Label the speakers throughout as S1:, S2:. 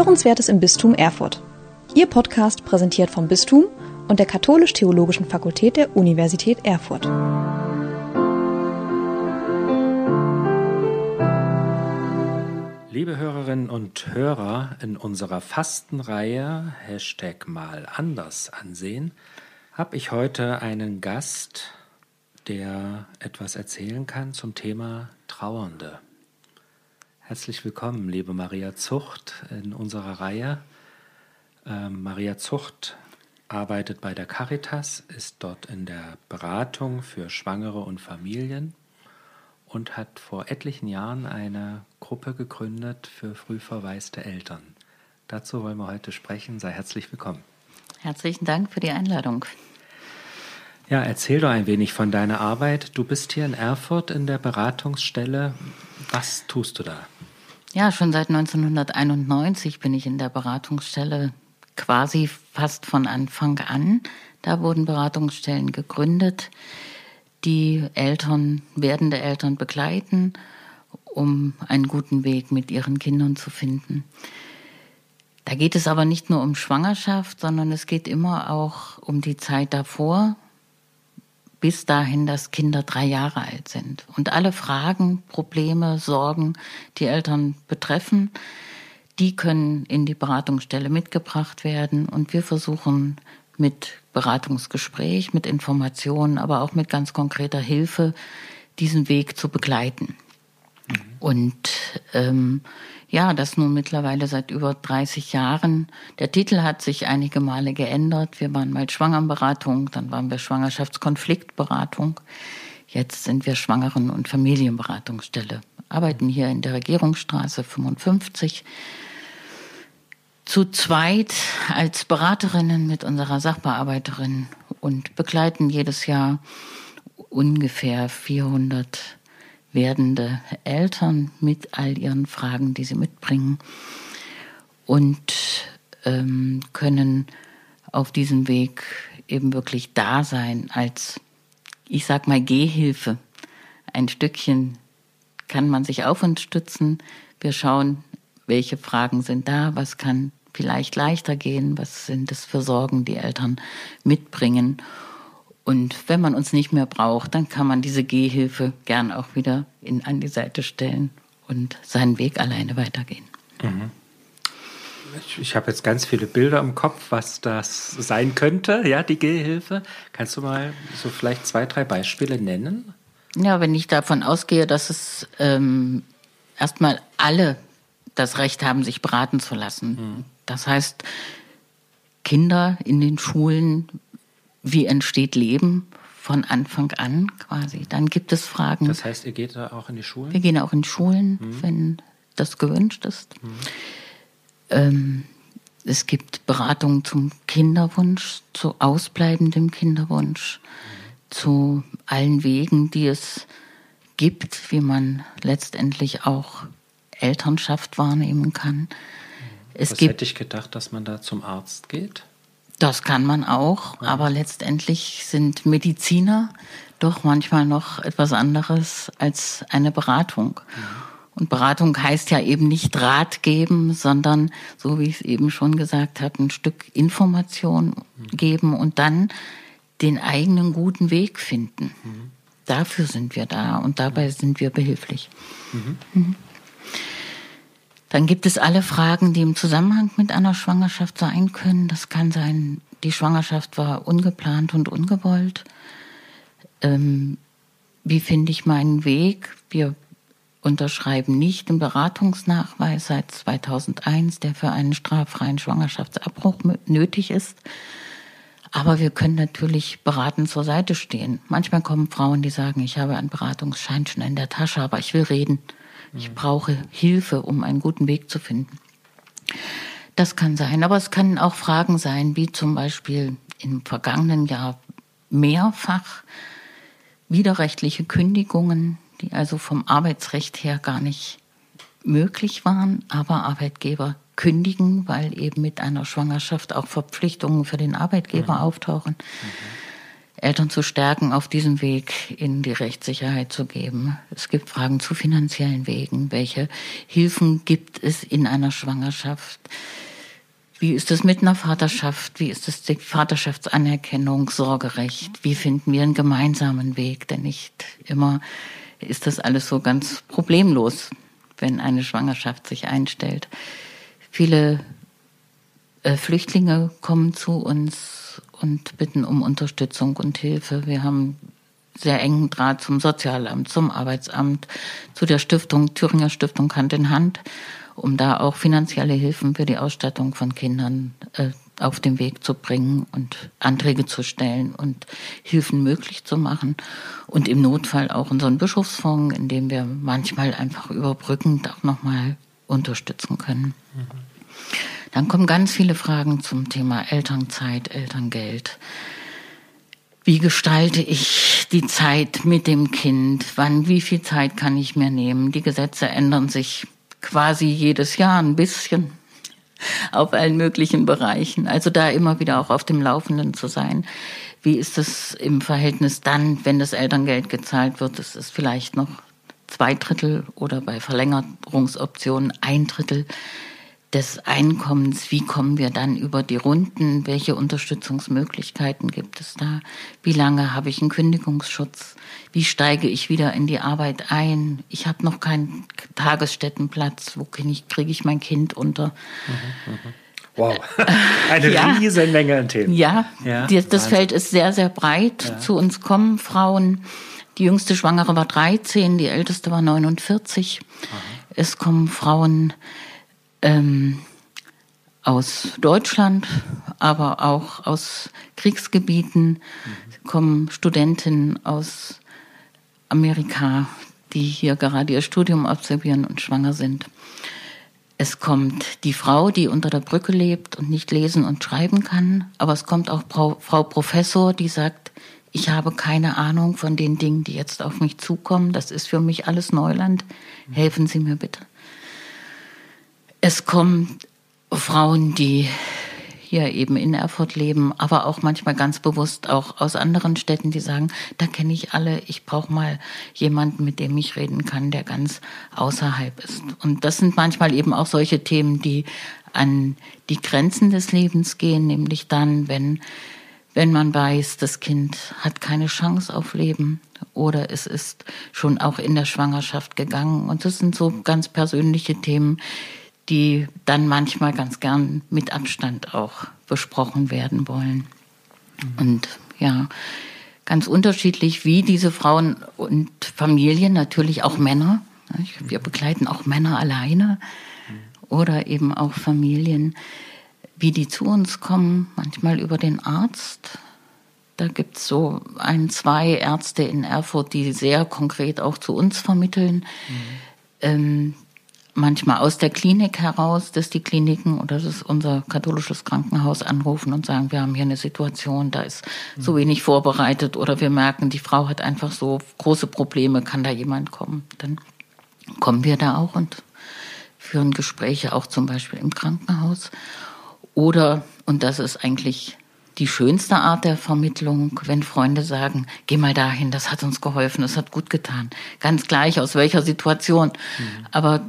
S1: Hörenswertes im Bistum Erfurt. Ihr Podcast präsentiert vom Bistum und der Katholisch-Theologischen Fakultät der Universität Erfurt.
S2: Liebe Hörerinnen und Hörer, in unserer Fastenreihe Hashtag mal anders ansehen, habe ich heute einen Gast, der etwas erzählen kann zum Thema Trauernde. Herzlich willkommen, liebe Maria Zucht, in unserer Reihe. Ähm, Maria Zucht arbeitet bei der Caritas, ist dort in der Beratung für Schwangere und Familien und hat vor etlichen Jahren eine Gruppe gegründet für früh verwaiste Eltern. Dazu wollen wir heute sprechen. Sei herzlich willkommen.
S3: Herzlichen Dank für die Einladung.
S2: Ja, erzähl doch ein wenig von deiner Arbeit. Du bist hier in Erfurt in der Beratungsstelle. Was tust du da?
S3: Ja, schon seit 1991 bin ich in der Beratungsstelle quasi fast von Anfang an. Da wurden Beratungsstellen gegründet, die Eltern, werdende Eltern begleiten, um einen guten Weg mit ihren Kindern zu finden. Da geht es aber nicht nur um Schwangerschaft, sondern es geht immer auch um die Zeit davor, bis dahin, dass Kinder drei Jahre alt sind. Und alle Fragen, Probleme, Sorgen, die Eltern betreffen, die können in die Beratungsstelle mitgebracht werden. Und wir versuchen mit Beratungsgespräch, mit Informationen, aber auch mit ganz konkreter Hilfe diesen Weg zu begleiten. Mhm. Und ähm, ja, das nun mittlerweile seit über 30 Jahren. Der Titel hat sich einige Male geändert. Wir waren mal Schwangerenberatung, dann waren wir Schwangerschaftskonfliktberatung. Jetzt sind wir Schwangeren- und Familienberatungsstelle. Arbeiten hier in der Regierungsstraße 55 zu zweit als Beraterinnen mit unserer Sachbearbeiterin und begleiten jedes Jahr ungefähr 400 werdende Eltern mit all ihren Fragen, die sie mitbringen und ähm, können auf diesem Weg eben wirklich da sein als, ich sag mal, Gehhilfe. Ein Stückchen kann man sich auf uns stützen. Wir schauen, welche Fragen sind da, was kann vielleicht leichter gehen, was sind es für Sorgen, die Eltern mitbringen. Und wenn man uns nicht mehr braucht, dann kann man diese Gehhilfe gern auch wieder in, an die Seite stellen und seinen Weg alleine weitergehen. Mhm.
S2: Ich, ich habe jetzt ganz viele Bilder im Kopf, was das sein könnte, ja, die Gehhilfe. Kannst du mal so vielleicht zwei, drei Beispiele nennen?
S3: Ja, wenn ich davon ausgehe, dass es ähm, erstmal alle das Recht haben, sich beraten zu lassen. Mhm. Das heißt, Kinder in den Schulen wie entsteht Leben von Anfang an quasi. Dann gibt es Fragen.
S2: Das heißt, ihr geht da auch in die Schulen?
S3: Wir gehen auch in Schulen, mhm. wenn das gewünscht ist. Mhm. Ähm, es gibt Beratungen zum Kinderwunsch, zu ausbleibendem Kinderwunsch, mhm. zu allen Wegen, die es gibt, wie man letztendlich auch Elternschaft wahrnehmen kann. Mhm.
S2: Es Was gibt, hätte ich gedacht, dass man da zum Arzt geht?
S3: Das kann man auch, ja. aber letztendlich sind Mediziner doch manchmal noch etwas anderes als eine Beratung. Ja. Und Beratung heißt ja eben nicht Rat geben, sondern, so wie ich es eben schon gesagt habe, ein Stück Information mhm. geben und dann den eigenen guten Weg finden. Mhm. Dafür sind wir da und dabei sind wir behilflich. Mhm. Dann gibt es alle Fragen, die im Zusammenhang mit einer Schwangerschaft sein können. Das kann sein, die Schwangerschaft war ungeplant und ungewollt. Ähm, wie finde ich meinen Weg? Wir unterschreiben nicht den Beratungsnachweis seit 2001, der für einen straffreien Schwangerschaftsabbruch nötig ist. Aber wir können natürlich beratend zur Seite stehen. Manchmal kommen Frauen, die sagen, ich habe einen Beratungsschein schon in der Tasche, aber ich will reden. Ich brauche Hilfe, um einen guten Weg zu finden. Das kann sein, aber es können auch Fragen sein, wie zum Beispiel im vergangenen Jahr mehrfach widerrechtliche Kündigungen, die also vom Arbeitsrecht her gar nicht möglich waren, aber Arbeitgeber kündigen, weil eben mit einer Schwangerschaft auch Verpflichtungen für den Arbeitgeber mhm. auftauchen. Mhm. Eltern zu stärken, auf diesem Weg in die Rechtssicherheit zu geben. Es gibt Fragen zu finanziellen Wegen. Welche Hilfen gibt es in einer Schwangerschaft? Wie ist es mit einer Vaterschaft? Wie ist es die Vaterschaftsanerkennung, Sorgerecht? Wie finden wir einen gemeinsamen Weg? Denn nicht immer ist das alles so ganz problemlos, wenn eine Schwangerschaft sich einstellt. Viele äh, Flüchtlinge kommen zu uns und bitten um Unterstützung und Hilfe. Wir haben sehr engen Draht zum Sozialamt, zum Arbeitsamt, zu der Stiftung, Thüringer Stiftung Hand in Hand, um da auch finanzielle Hilfen für die Ausstattung von Kindern äh, auf den Weg zu bringen und Anträge zu stellen und Hilfen möglich zu machen. Und im Notfall auch unseren Bischofsfonds, in dem wir manchmal einfach überbrückend auch nochmal unterstützen können. Mhm. Dann kommen ganz viele Fragen zum Thema Elternzeit, Elterngeld. Wie gestalte ich die Zeit mit dem Kind? Wann, wie viel Zeit kann ich mir nehmen? Die Gesetze ändern sich quasi jedes Jahr ein bisschen auf allen möglichen Bereichen. Also da immer wieder auch auf dem Laufenden zu sein. Wie ist es im Verhältnis dann, wenn das Elterngeld gezahlt wird? Es ist vielleicht noch zwei Drittel oder bei Verlängerungsoptionen ein Drittel des Einkommens, wie kommen wir dann über die Runden, welche Unterstützungsmöglichkeiten gibt es da, wie lange habe ich einen Kündigungsschutz, wie steige ich wieder in die Arbeit ein, ich habe noch keinen Tagesstättenplatz, wo ich, kriege ich mein Kind unter.
S2: Wow, eine ja. riesen Menge an Themen.
S3: Ja, ja das Wahnsinn. Feld ist sehr, sehr breit. Ja. Zu uns kommen Frauen, die jüngste Schwangere war 13, die älteste war 49. Aha. Es kommen Frauen, ähm, aus Deutschland, aber auch aus Kriegsgebieten mhm. kommen Studentinnen aus Amerika, die hier gerade ihr Studium absolvieren und schwanger sind. Es kommt die Frau, die unter der Brücke lebt und nicht lesen und schreiben kann, aber es kommt auch Frau, Frau Professor, die sagt, ich habe keine Ahnung von den Dingen, die jetzt auf mich zukommen. Das ist für mich alles Neuland. Mhm. Helfen Sie mir bitte. Es kommen Frauen, die hier eben in Erfurt leben, aber auch manchmal ganz bewusst auch aus anderen Städten, die sagen, da kenne ich alle, ich brauche mal jemanden, mit dem ich reden kann, der ganz außerhalb ist. Und das sind manchmal eben auch solche Themen, die an die Grenzen des Lebens gehen, nämlich dann, wenn wenn man weiß, das Kind hat keine Chance auf Leben oder es ist schon auch in der Schwangerschaft gegangen. Und das sind so ganz persönliche Themen, die dann manchmal ganz gern mit Abstand auch besprochen werden wollen. Und ja, ganz unterschiedlich, wie diese Frauen und Familien, natürlich auch Männer. Wir begleiten auch Männer alleine oder eben auch Familien, wie die zu uns kommen, manchmal über den Arzt. Da gibt es so ein, zwei Ärzte in Erfurt, die sehr konkret auch zu uns vermitteln. Mhm. Ähm, manchmal aus der Klinik heraus, dass die Kliniken oder das ist unser katholisches Krankenhaus anrufen und sagen, wir haben hier eine Situation, da ist so wenig vorbereitet oder wir merken, die Frau hat einfach so große Probleme, kann da jemand kommen? Dann kommen wir da auch und führen Gespräche auch zum Beispiel im Krankenhaus. Oder, und das ist eigentlich die schönste Art der Vermittlung, wenn Freunde sagen, geh mal dahin, das hat uns geholfen, das hat gut getan. Ganz gleich aus welcher Situation. Mhm. Aber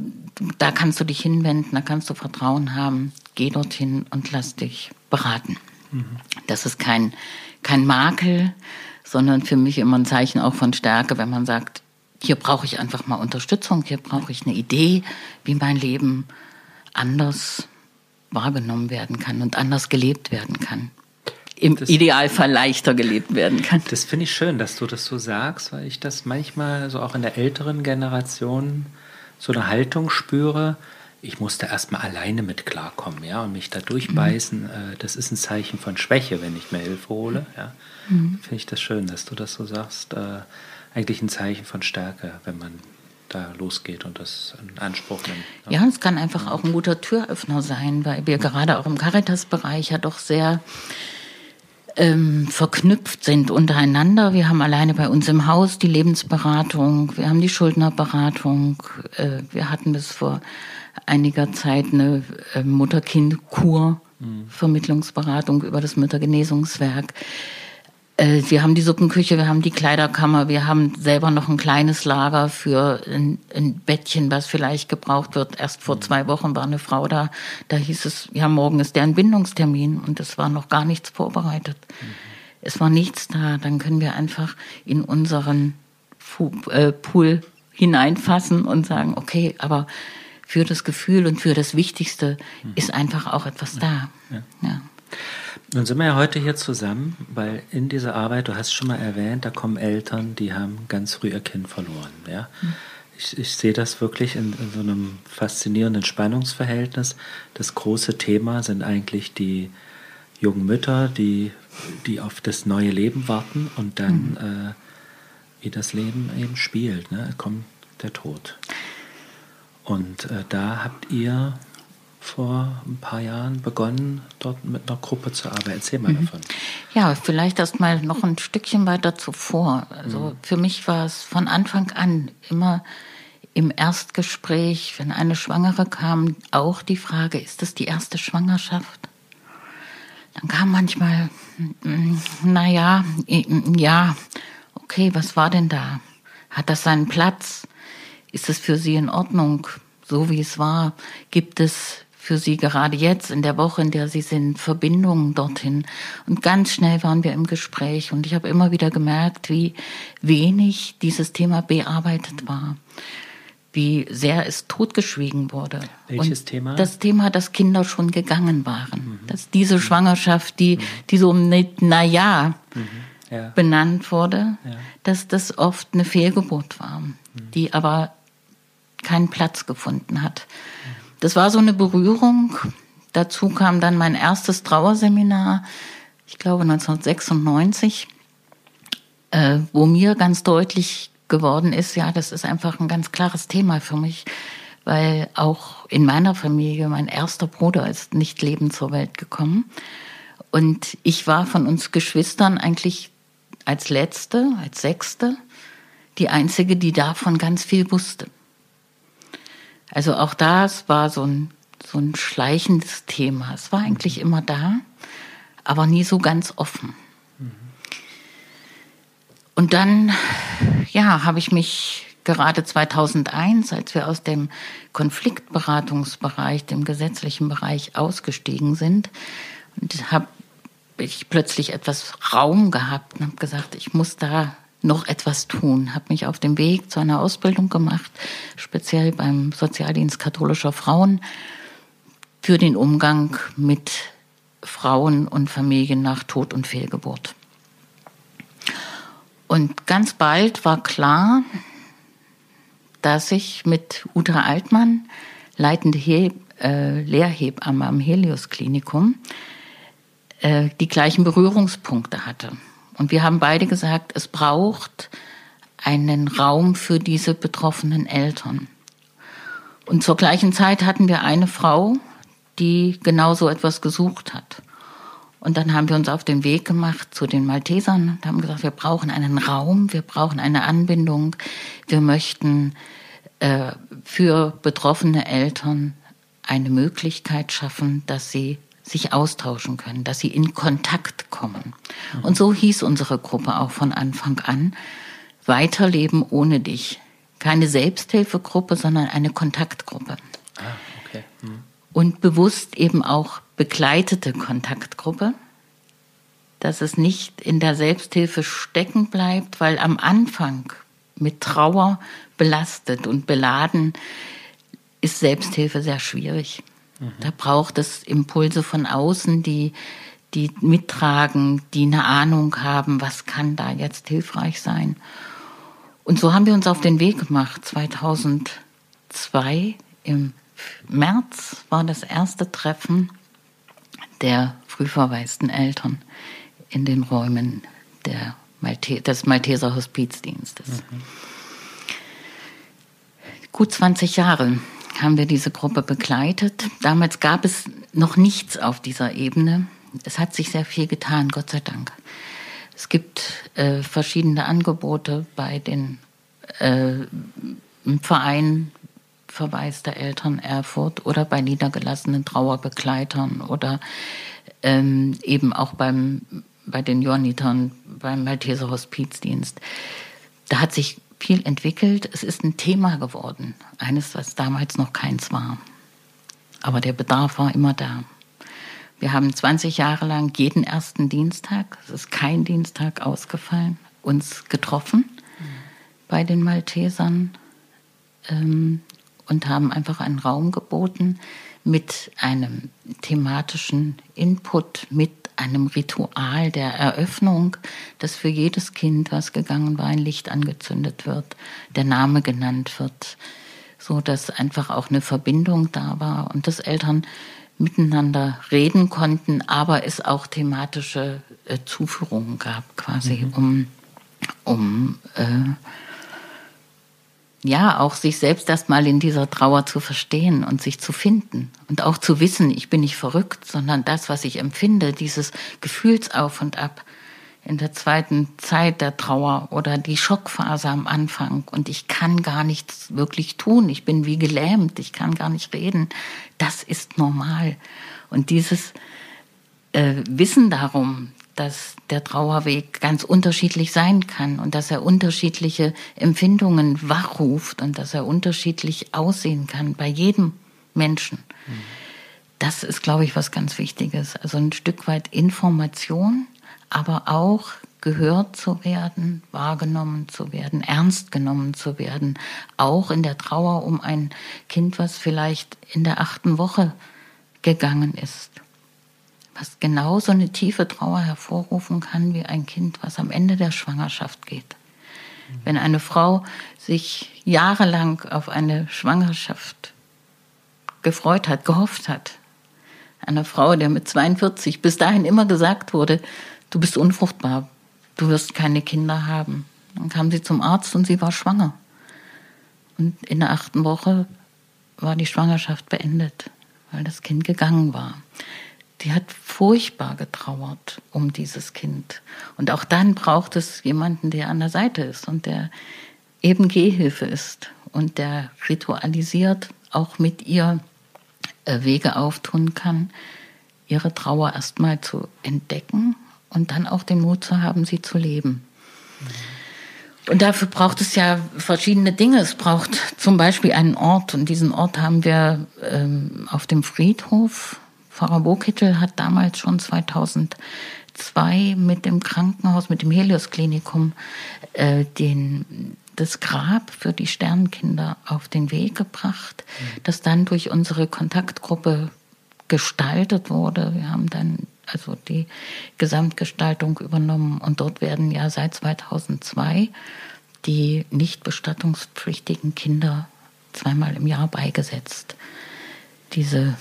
S3: da kannst du dich hinwenden, da kannst du Vertrauen haben. Geh dorthin und lass dich beraten. Mhm. Das ist kein, kein Makel, sondern für mich immer ein Zeichen auch von Stärke, wenn man sagt, hier brauche ich einfach mal Unterstützung, hier brauche ich eine Idee, wie mein Leben anders wahrgenommen werden kann und anders gelebt werden kann im das, Idealfall leichter gelebt werden kann.
S2: Das finde ich schön, dass du das so sagst, weil ich das manchmal so auch in der älteren Generation so eine Haltung spüre. Ich musste erstmal alleine mit klarkommen, ja, und mich da durchbeißen. Mhm. Äh, das ist ein Zeichen von Schwäche, wenn ich mir Hilfe hole. Ja. Mhm. Finde ich das schön, dass du das so sagst. Äh, eigentlich ein Zeichen von Stärke, wenn man da losgeht und das in Anspruch nimmt.
S3: Ja, es kann einfach auch ein guter Türöffner sein, weil wir gerade auch im Caritas-Bereich ja doch sehr ähm, verknüpft sind untereinander. Wir haben alleine bei uns im Haus die Lebensberatung, wir haben die Schuldnerberatung, äh, wir hatten bis vor einiger Zeit eine äh, Mutter-Kind-Kur, mhm. Vermittlungsberatung über das Müttergenesungswerk. Äh, wir haben die Suppenküche, wir haben die Kleiderkammer, wir haben selber noch ein kleines Lager für ein, ein, Bettchen, was vielleicht gebraucht wird. Erst vor zwei Wochen war eine Frau da, da hieß es, ja, morgen ist der Entbindungstermin und es war noch gar nichts vorbereitet. Mhm. Es war nichts da. Dann können wir einfach in unseren äh, Pool hineinfassen und sagen, okay, aber für das Gefühl und für das Wichtigste mhm. ist einfach auch etwas da. Ja. ja.
S2: Nun sind wir ja heute hier zusammen, weil in dieser Arbeit, du hast schon mal erwähnt, da kommen Eltern, die haben ganz früh ihr Kind verloren. Ja? Mhm. Ich, ich, sehe das wirklich in, in, so einem faszinierenden Spannungsverhältnis. Das große Thema sind eigentlich die jungen Mütter, die, die auf das neue Leben warten und dann, mhm. äh, wie das Leben eben spielt, ne? kommt der Tod. Und äh, da habt ihr vor ein paar Jahren begonnen, dort mit einer Gruppe zu arbeiten. Erzähl mal mhm. davon.
S3: Ja, vielleicht erst mal noch ein Stückchen weiter zuvor. Also mhm. für mich war es von Anfang an immer im Erstgespräch, wenn eine Schwangere kam, auch die Frage, ist das die erste Schwangerschaft? Dann kam manchmal, mm, naja, ja, okay, was war denn da? Hat das seinen Platz? Ist es für Sie in Ordnung, so wie es war? Gibt es für Sie gerade jetzt in der Woche, in der Sie sind, Verbindungen dorthin. Und ganz schnell waren wir im Gespräch und ich habe immer wieder gemerkt, wie wenig dieses Thema bearbeitet war. Wie sehr es totgeschwiegen wurde.
S2: Welches
S3: und
S2: Thema?
S3: Das Thema, dass Kinder schon gegangen waren. Mhm. Dass diese Schwangerschaft, die, mhm. die so na ja, mhm. ja. benannt wurde, ja. dass das oft eine Fehlgeburt war, mhm. die aber keinen Platz gefunden hat. Das war so eine Berührung. Dazu kam dann mein erstes Trauerseminar, ich glaube 1996, äh, wo mir ganz deutlich geworden ist, ja, das ist einfach ein ganz klares Thema für mich, weil auch in meiner Familie mein erster Bruder ist nicht lebend zur Welt gekommen. Und ich war von uns Geschwistern eigentlich als letzte, als sechste, die einzige, die davon ganz viel wusste. Also auch das war so ein, so ein schleichendes Thema. Es war eigentlich mhm. immer da, aber nie so ganz offen. Mhm. Und dann, ja, habe ich mich gerade 2001, als wir aus dem Konfliktberatungsbereich, dem gesetzlichen Bereich ausgestiegen sind, und habe ich plötzlich etwas Raum gehabt und habe gesagt, ich muss da noch etwas tun. Habe mich auf dem Weg zu einer Ausbildung gemacht, speziell beim Sozialdienst katholischer Frauen, für den Umgang mit Frauen und Familien nach Tod und Fehlgeburt. Und ganz bald war klar, dass ich mit Uta Altmann, leitende He äh, Lehrhebamme am Helios Klinikum, äh, die gleichen Berührungspunkte hatte. Und wir haben beide gesagt, es braucht einen Raum für diese betroffenen Eltern. Und zur gleichen Zeit hatten wir eine Frau, die genau so etwas gesucht hat. Und dann haben wir uns auf den Weg gemacht zu den Maltesern und haben gesagt, wir brauchen einen Raum, wir brauchen eine Anbindung, wir möchten äh, für betroffene Eltern eine Möglichkeit schaffen, dass sie sich austauschen können, dass sie in Kontakt kommen. Und so hieß unsere Gruppe auch von Anfang an, Weiterleben ohne dich. Keine Selbsthilfegruppe, sondern eine Kontaktgruppe. Ah, okay. Mhm. Und bewusst eben auch begleitete Kontaktgruppe, dass es nicht in der Selbsthilfe stecken bleibt, weil am Anfang mit Trauer belastet und beladen ist Selbsthilfe sehr schwierig. Da braucht es Impulse von außen, die, die mittragen, die eine Ahnung haben, was kann da jetzt hilfreich sein. Und so haben wir uns auf den Weg gemacht. 2002 im März war das erste Treffen der frühverwaisten Eltern in den Räumen der Malte des Malteser Hospizdienstes. Mhm. Gut 20 Jahre haben wir diese Gruppe begleitet. Damals gab es noch nichts auf dieser Ebene. Es hat sich sehr viel getan, Gott sei Dank. Es gibt äh, verschiedene Angebote bei den äh, Verein verwaister Eltern Erfurt oder bei niedergelassenen Trauerbegleitern oder ähm, eben auch beim bei den Johannitern beim Malteser Hospizdienst. Da hat sich viel entwickelt. Es ist ein Thema geworden. Eines, was damals noch keins war. Aber der Bedarf war immer da. Wir haben 20 Jahre lang jeden ersten Dienstag, es ist kein Dienstag ausgefallen, uns getroffen mhm. bei den Maltesern ähm, und haben einfach einen Raum geboten mit einem thematischen Input, mit einem Ritual der Eröffnung, dass für jedes Kind, was gegangen war, ein Licht angezündet wird, der Name genannt wird, so dass einfach auch eine Verbindung da war und dass Eltern miteinander reden konnten, aber es auch thematische äh, Zuführungen gab, quasi, mhm. um, um äh, ja, auch sich selbst erstmal in dieser Trauer zu verstehen und sich zu finden und auch zu wissen, ich bin nicht verrückt, sondern das, was ich empfinde, dieses Gefühlsauf und ab in der zweiten Zeit der Trauer oder die Schockphase am Anfang. Und ich kann gar nichts wirklich tun, ich bin wie gelähmt, ich kann gar nicht reden, das ist normal. Und dieses äh, Wissen darum, dass der Trauerweg ganz unterschiedlich sein kann und dass er unterschiedliche Empfindungen wachruft und dass er unterschiedlich aussehen kann bei jedem Menschen. Das ist, glaube ich, was ganz Wichtiges. Also ein Stück weit Information, aber auch gehört zu werden, wahrgenommen zu werden, ernst genommen zu werden, auch in der Trauer um ein Kind, was vielleicht in der achten Woche gegangen ist was genauso eine tiefe Trauer hervorrufen kann wie ein Kind, was am Ende der Schwangerschaft geht. Wenn eine Frau sich jahrelang auf eine Schwangerschaft gefreut hat, gehofft hat, eine Frau, der mit 42 bis dahin immer gesagt wurde, du bist unfruchtbar, du wirst keine Kinder haben. Dann kam sie zum Arzt und sie war schwanger. Und in der achten Woche war die Schwangerschaft beendet, weil das Kind gegangen war die hat furchtbar getrauert um dieses Kind. Und auch dann braucht es jemanden, der an der Seite ist und der eben Gehhilfe ist und der ritualisiert auch mit ihr äh, Wege auftun kann, ihre Trauer erstmal zu entdecken und dann auch den Mut zu haben, sie zu leben. Und dafür braucht es ja verschiedene Dinge. Es braucht zum Beispiel einen Ort und diesen Ort haben wir ähm, auf dem Friedhof Pfarrer Bokittel hat damals schon 2002 mit dem Krankenhaus, mit dem Helios-Klinikum, äh, den, das Grab für die Sternkinder auf den Weg gebracht, mhm. das dann durch unsere Kontaktgruppe gestaltet wurde. Wir haben dann also die Gesamtgestaltung übernommen und dort werden ja seit 2002 die nicht bestattungspflichtigen Kinder zweimal im Jahr beigesetzt. Diese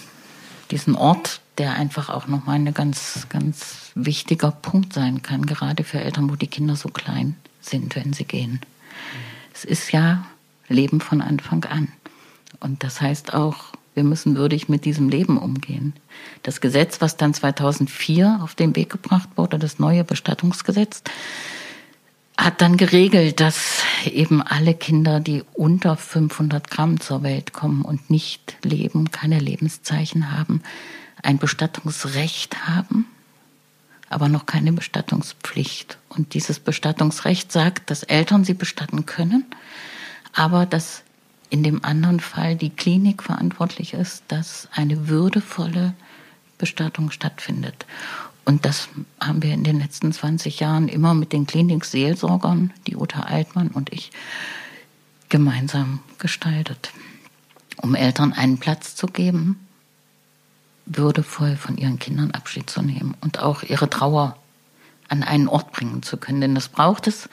S3: diesen Ort, der einfach auch nochmal ein ganz, ganz wichtiger Punkt sein kann, gerade für Eltern, wo die Kinder so klein sind, wenn sie gehen. Es ist ja Leben von Anfang an. Und das heißt auch, wir müssen würdig mit diesem Leben umgehen. Das Gesetz, was dann 2004 auf den Weg gebracht wurde, das neue Bestattungsgesetz, hat dann geregelt, dass eben alle Kinder, die unter 500 Gramm zur Welt kommen und nicht leben, keine Lebenszeichen haben, ein Bestattungsrecht haben, aber noch keine Bestattungspflicht. Und dieses Bestattungsrecht sagt, dass Eltern sie bestatten können, aber dass in dem anderen Fall die Klinik verantwortlich ist, dass eine würdevolle Bestattung stattfindet. Und das haben wir in den letzten 20 Jahren immer mit den Klinikseelsorgern, die Uta Altmann und ich, gemeinsam gestaltet, um Eltern einen Platz zu geben, würdevoll von ihren Kindern Abschied zu nehmen und auch ihre Trauer an einen Ort bringen zu können. Denn das braucht es,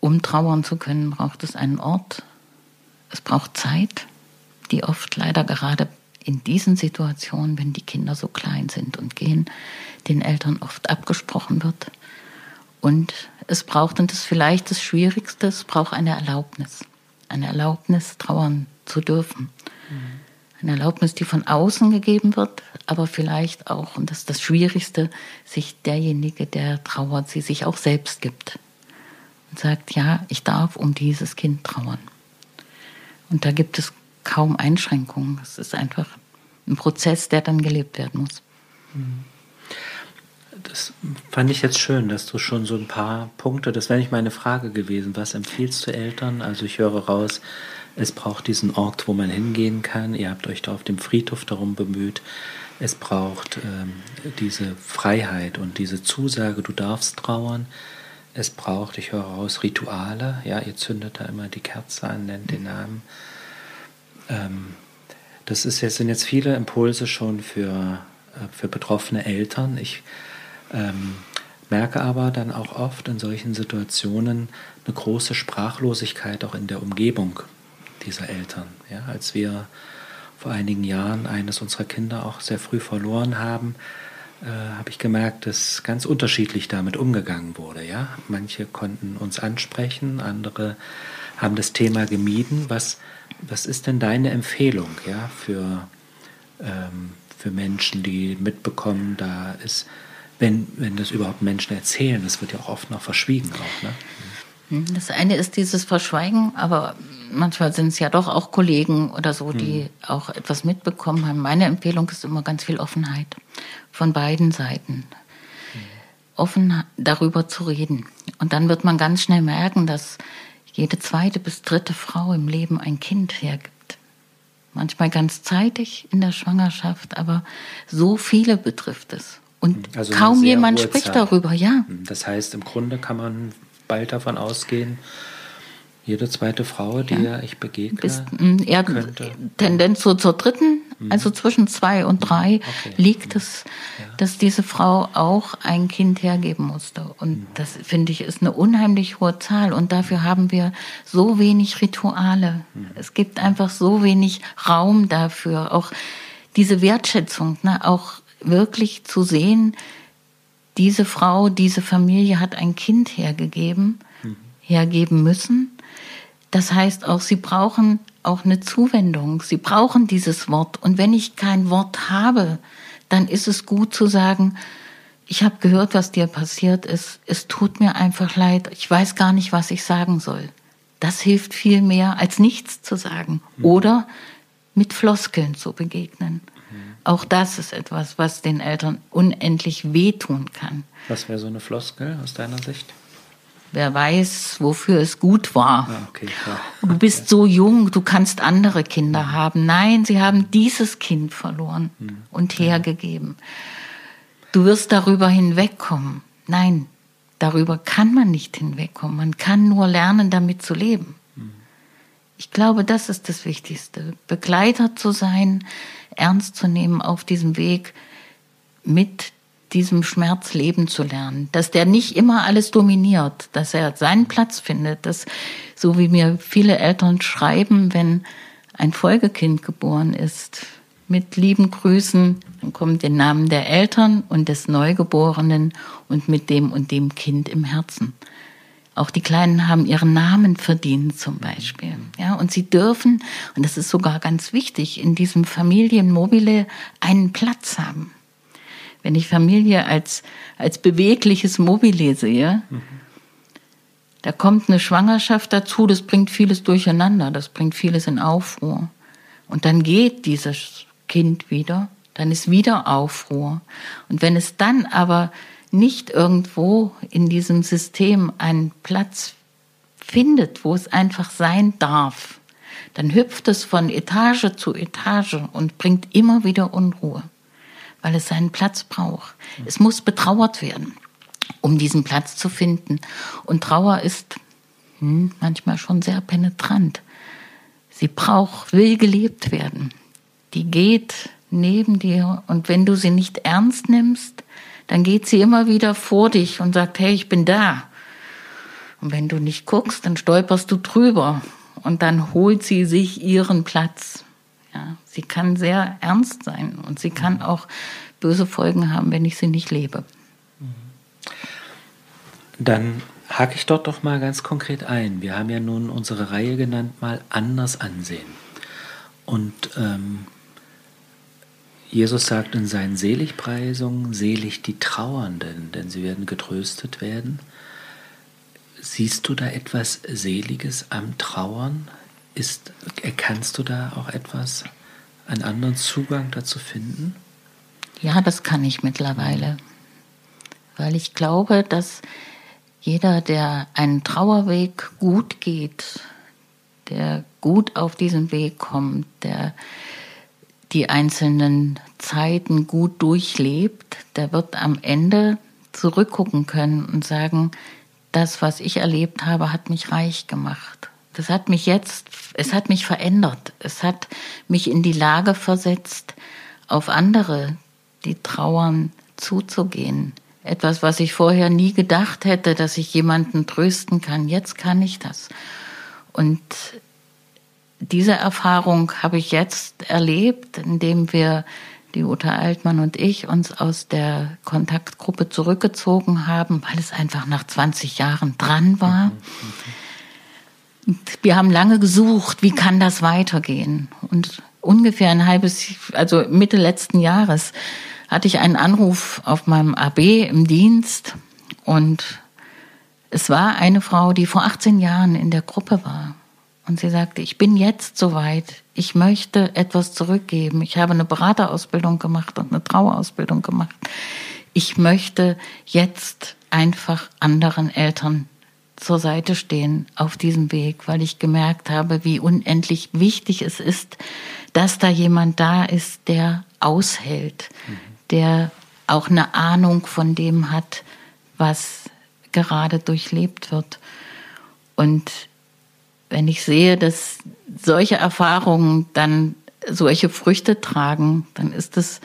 S3: um trauern zu können, braucht es einen Ort. Es braucht Zeit, die oft leider gerade in diesen Situationen, wenn die Kinder so klein sind und gehen, den Eltern oft abgesprochen wird. Und es braucht, und das ist vielleicht das Schwierigste, es braucht eine Erlaubnis. Eine Erlaubnis, trauern zu dürfen. Mhm. Eine Erlaubnis, die von außen gegeben wird, aber vielleicht auch, und das ist das Schwierigste, sich derjenige, der trauert, sie sich auch selbst gibt. Und sagt, ja, ich darf um dieses Kind trauern. Und da gibt es kaum Einschränkungen. Es ist einfach ein Prozess, der dann gelebt werden muss.
S2: das fand ich jetzt schön, dass du schon so ein paar Punkte, das wäre nicht meine Frage gewesen, was empfiehlst du Eltern? Also ich höre raus, es braucht diesen Ort, wo man hingehen kann. Ihr habt euch da auf dem Friedhof darum bemüht. Es braucht ähm, diese Freiheit und diese Zusage, du darfst trauern. Es braucht, ich höre raus, Rituale. Ja, ihr zündet da immer die Kerze an, nennt den Namen. Ähm, das ist jetzt, sind jetzt viele Impulse schon für, äh, für betroffene Eltern. Ich ähm, merke aber dann auch oft in solchen Situationen eine große Sprachlosigkeit auch in der Umgebung dieser Eltern. Ja, als wir vor einigen Jahren eines unserer Kinder auch sehr früh verloren haben, äh, habe ich gemerkt, dass ganz unterschiedlich damit umgegangen wurde. Ja? Manche konnten uns ansprechen, andere haben das Thema gemieden. Was, was ist denn deine Empfehlung ja, für, ähm, für Menschen, die mitbekommen, da ist, wenn, wenn das überhaupt Menschen erzählen, das wird ja auch oft noch verschwiegen auch, ne?
S3: Hm, das eine ist dieses Verschweigen, aber manchmal sind es ja doch auch Kollegen oder so, die mhm. auch etwas mitbekommen haben. Meine Empfehlung ist immer ganz viel Offenheit von beiden Seiten. Mhm. Offen darüber zu reden. Und dann wird man ganz schnell merken, dass jede zweite bis dritte Frau im Leben ein Kind hergibt. Manchmal ganz zeitig in der Schwangerschaft, aber so viele betrifft es. Und also kaum jemand spricht darüber, ja.
S2: Das heißt, im Grunde kann man bald davon ausgehen, jede zweite Frau, die ja. ich begegne, Bist,
S3: eher könnte. Tendenz so zur dritten, mhm. also zwischen zwei und drei, okay. liegt es, ja. dass diese Frau auch ein Kind hergeben musste. Und mhm. das finde ich ist eine unheimlich hohe Zahl. Und dafür haben wir so wenig Rituale. Mhm. Es gibt einfach so wenig Raum dafür. Auch diese Wertschätzung, ne, auch wirklich zu sehen, diese Frau, diese Familie hat ein Kind hergegeben, mhm. hergeben müssen das heißt auch, sie brauchen auch eine Zuwendung. Sie brauchen dieses Wort. Und wenn ich kein Wort habe, dann ist es gut zu sagen, ich habe gehört, was dir passiert ist. Es tut mir einfach leid. Ich weiß gar nicht, was ich sagen soll. Das hilft viel mehr, als nichts zu sagen mhm. oder mit Floskeln zu begegnen. Mhm. Auch das ist etwas, was den Eltern unendlich wehtun kann.
S2: Was wäre so eine Floskel aus deiner Sicht?
S3: Wer weiß, wofür es gut war.
S2: Ah, okay, ja.
S3: Du bist so jung, du kannst andere Kinder haben. Nein, sie haben dieses Kind verloren mhm. und hergegeben. Du wirst darüber hinwegkommen. Nein, darüber kann man nicht hinwegkommen. Man kann nur lernen, damit zu leben. Mhm. Ich glaube, das ist das Wichtigste. Begleiter zu sein, ernst zu nehmen auf diesem Weg mit diesem Schmerz leben zu lernen, dass der nicht immer alles dominiert, dass er seinen Platz findet, dass so wie mir viele Eltern schreiben, wenn ein Folgekind geboren ist, mit lieben Grüßen, dann kommt der Namen der Eltern und des Neugeborenen und mit dem und dem Kind im Herzen. Auch die Kleinen haben ihren Namen verdient zum Beispiel. Ja, und sie dürfen, und das ist sogar ganz wichtig, in diesem Familienmobile einen Platz haben. Wenn ich Familie als, als bewegliches Mobile sehe, mhm. da kommt eine Schwangerschaft dazu, das bringt vieles durcheinander, das bringt vieles in Aufruhr. Und dann geht dieses Kind wieder, dann ist wieder Aufruhr. Und wenn es dann aber nicht irgendwo in diesem System einen Platz findet, wo es einfach sein darf, dann hüpft es von Etage zu Etage und bringt immer wieder Unruhe weil es seinen Platz braucht. Es muss betrauert werden, um diesen Platz zu finden. Und Trauer ist hm, manchmal schon sehr penetrant. Sie braucht, will gelebt werden. Die geht neben dir und wenn du sie nicht ernst nimmst, dann geht sie immer wieder vor dich und sagt, hey, ich bin da. Und wenn du nicht guckst, dann stolperst du drüber und dann holt sie sich ihren Platz. Ja, sie kann sehr ernst sein und sie kann auch böse Folgen haben, wenn ich sie nicht lebe.
S2: Dann hake ich dort doch mal ganz konkret ein. Wir haben ja nun unsere Reihe genannt, mal anders ansehen. Und ähm, Jesus sagt in seinen Seligpreisungen, selig die Trauernden, denn sie werden getröstet werden. Siehst du da etwas Seliges am Trauern? Ist, erkannst du da auch etwas, einen anderen Zugang dazu finden?
S3: Ja, das kann ich mittlerweile. weil ich glaube, dass jeder, der einen Trauerweg gut geht, der gut auf diesen Weg kommt, der die einzelnen Zeiten gut durchlebt, der wird am Ende zurückgucken können und sagen, das, was ich erlebt habe, hat mich reich gemacht. Das hat mich jetzt, es hat mich verändert. Es hat mich in die Lage versetzt, auf andere, die trauern, zuzugehen. Etwas, was ich vorher nie gedacht hätte, dass ich jemanden trösten kann. Jetzt kann ich das. Und diese Erfahrung habe ich jetzt erlebt, indem wir, die Uta Altmann und ich, uns aus der Kontaktgruppe zurückgezogen haben, weil es einfach nach 20 Jahren dran war. Und wir haben lange gesucht, wie kann das weitergehen? Und ungefähr ein halbes, also Mitte letzten Jahres, hatte ich einen Anruf auf meinem AB im Dienst und es war eine Frau, die vor 18 Jahren in der Gruppe war. Und sie sagte, ich bin jetzt soweit, ich möchte etwas zurückgeben. Ich habe eine Beraterausbildung gemacht und eine Trauerausbildung gemacht. Ich möchte jetzt einfach anderen Eltern zur Seite stehen auf diesem Weg, weil ich gemerkt habe, wie unendlich wichtig es ist, dass da jemand da ist, der aushält, mhm. der auch eine Ahnung von dem hat, was gerade durchlebt wird. Und wenn ich sehe, dass solche Erfahrungen dann solche Früchte tragen, dann ist es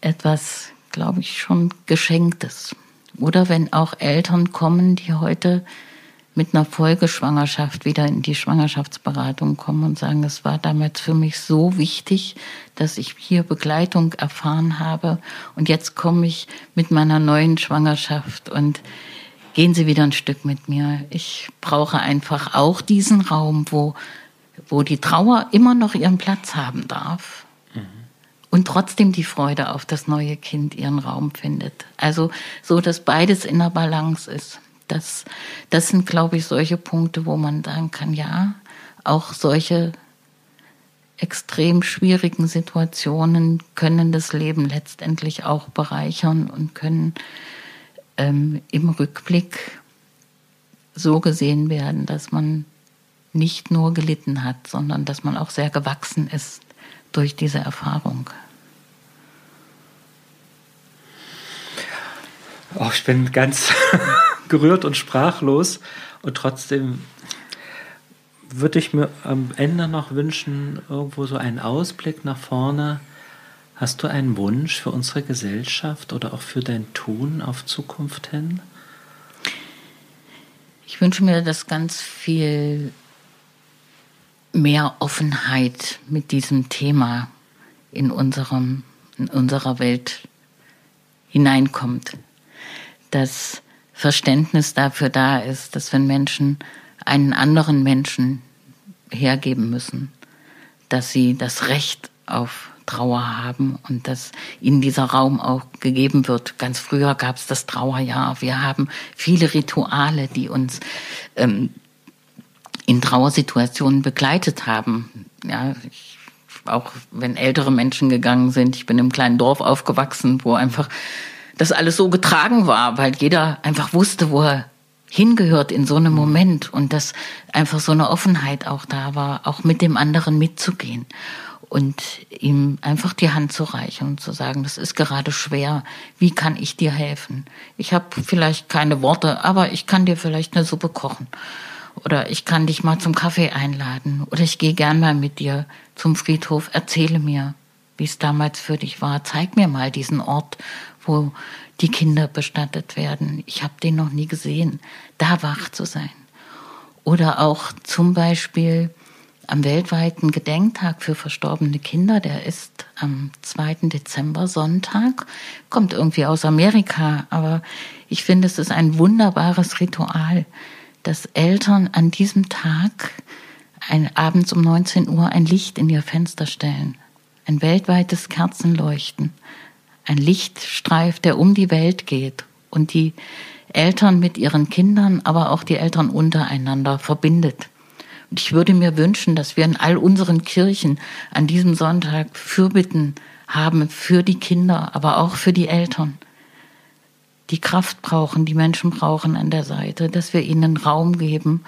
S3: etwas, glaube ich, schon Geschenktes. Oder wenn auch Eltern kommen, die heute mit einer Folgeschwangerschaft wieder in die Schwangerschaftsberatung kommen und sagen, es war damals für mich so wichtig, dass ich hier Begleitung erfahren habe und jetzt komme ich mit meiner neuen Schwangerschaft und gehen Sie wieder ein Stück mit mir. Ich brauche einfach auch diesen Raum, wo, wo die Trauer immer noch ihren Platz haben darf. Und trotzdem die Freude auf das neue Kind ihren Raum findet. Also so, dass beides in der Balance ist. Das, das sind, glaube ich, solche Punkte, wo man sagen kann, ja, auch solche extrem schwierigen Situationen können das Leben letztendlich auch bereichern und können ähm, im Rückblick so gesehen werden, dass man nicht nur gelitten hat, sondern dass man auch sehr gewachsen ist durch diese Erfahrung.
S2: Oh, ich bin ganz gerührt und sprachlos und trotzdem würde ich mir am Ende noch wünschen, irgendwo so einen Ausblick nach vorne, Hast du einen Wunsch für unsere Gesellschaft oder auch für dein Tun auf Zukunft hin?
S3: Ich wünsche mir, dass ganz viel mehr Offenheit mit diesem Thema in, unserem, in unserer Welt hineinkommt. Dass Verständnis dafür da ist, dass wenn Menschen einen anderen Menschen hergeben müssen, dass sie das Recht auf Trauer haben und dass ihnen dieser Raum auch gegeben wird. Ganz früher gab es das Trauerjahr. Wir haben viele Rituale, die uns ähm, in Trauersituationen begleitet haben. Ja, ich, auch wenn ältere Menschen gegangen sind. Ich bin im kleinen Dorf aufgewachsen, wo einfach das alles so getragen war, weil jeder einfach wusste, wo er hingehört in so einem Moment und dass einfach so eine Offenheit auch da war, auch mit dem anderen mitzugehen und ihm einfach die Hand zu reichen und zu sagen, das ist gerade schwer, wie kann ich dir helfen? Ich habe vielleicht keine Worte, aber ich kann dir vielleicht eine Suppe kochen oder ich kann dich mal zum Kaffee einladen oder ich gehe gern mal mit dir zum Friedhof, erzähle mir, wie es damals für dich war, zeig mir mal diesen Ort, wo die Kinder bestattet werden. Ich habe den noch nie gesehen, da wach zu sein. Oder auch zum Beispiel am weltweiten Gedenktag für verstorbene Kinder, der ist am 2. Dezember Sonntag, kommt irgendwie aus Amerika, aber ich finde, es ist ein wunderbares Ritual, dass Eltern an diesem Tag ein, abends um 19 Uhr ein Licht in ihr Fenster stellen, ein weltweites Kerzenleuchten, ein Lichtstreif, der um die Welt geht und die Eltern mit ihren Kindern, aber auch die Eltern untereinander verbindet. Und ich würde mir wünschen, dass wir in all unseren Kirchen an diesem Sonntag Fürbitten haben für die Kinder, aber auch für die Eltern. Die Kraft brauchen, die Menschen brauchen an der Seite, dass wir ihnen Raum geben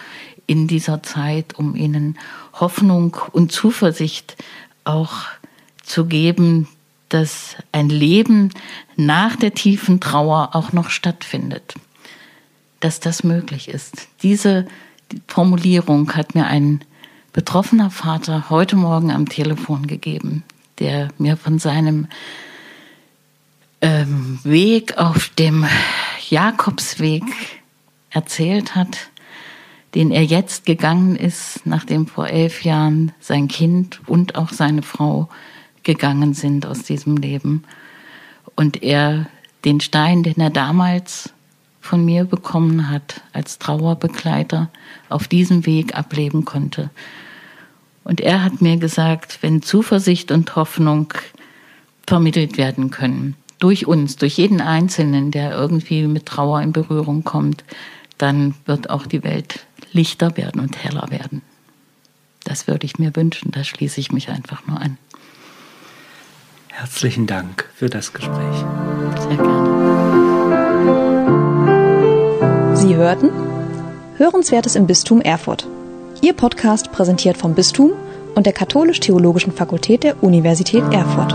S3: in dieser Zeit, um ihnen Hoffnung und Zuversicht auch zu geben, dass ein Leben nach der tiefen Trauer auch noch stattfindet, dass das möglich ist. Diese Formulierung hat mir ein betroffener Vater heute Morgen am Telefon gegeben, der mir von seinem ähm, Weg auf dem Jakobsweg erzählt hat, den er jetzt gegangen ist, nachdem vor elf Jahren sein Kind und auch seine Frau gegangen sind aus diesem Leben. Und er den Stein, den er damals von mir bekommen hat, als Trauerbegleiter, auf diesem Weg ableben konnte. Und er hat mir gesagt, wenn Zuversicht und Hoffnung vermittelt werden können, durch uns, durch jeden Einzelnen, der irgendwie mit Trauer in Berührung kommt, dann wird auch die Welt lichter werden und heller werden. Das würde ich mir wünschen, da schließe ich mich einfach nur an.
S2: Herzlichen Dank für das Gespräch.
S3: Sehr gerne.
S1: Sie hörten Hörenswertes im Bistum Erfurt. Ihr Podcast präsentiert vom Bistum und der Katholisch-Theologischen Fakultät der Universität Erfurt.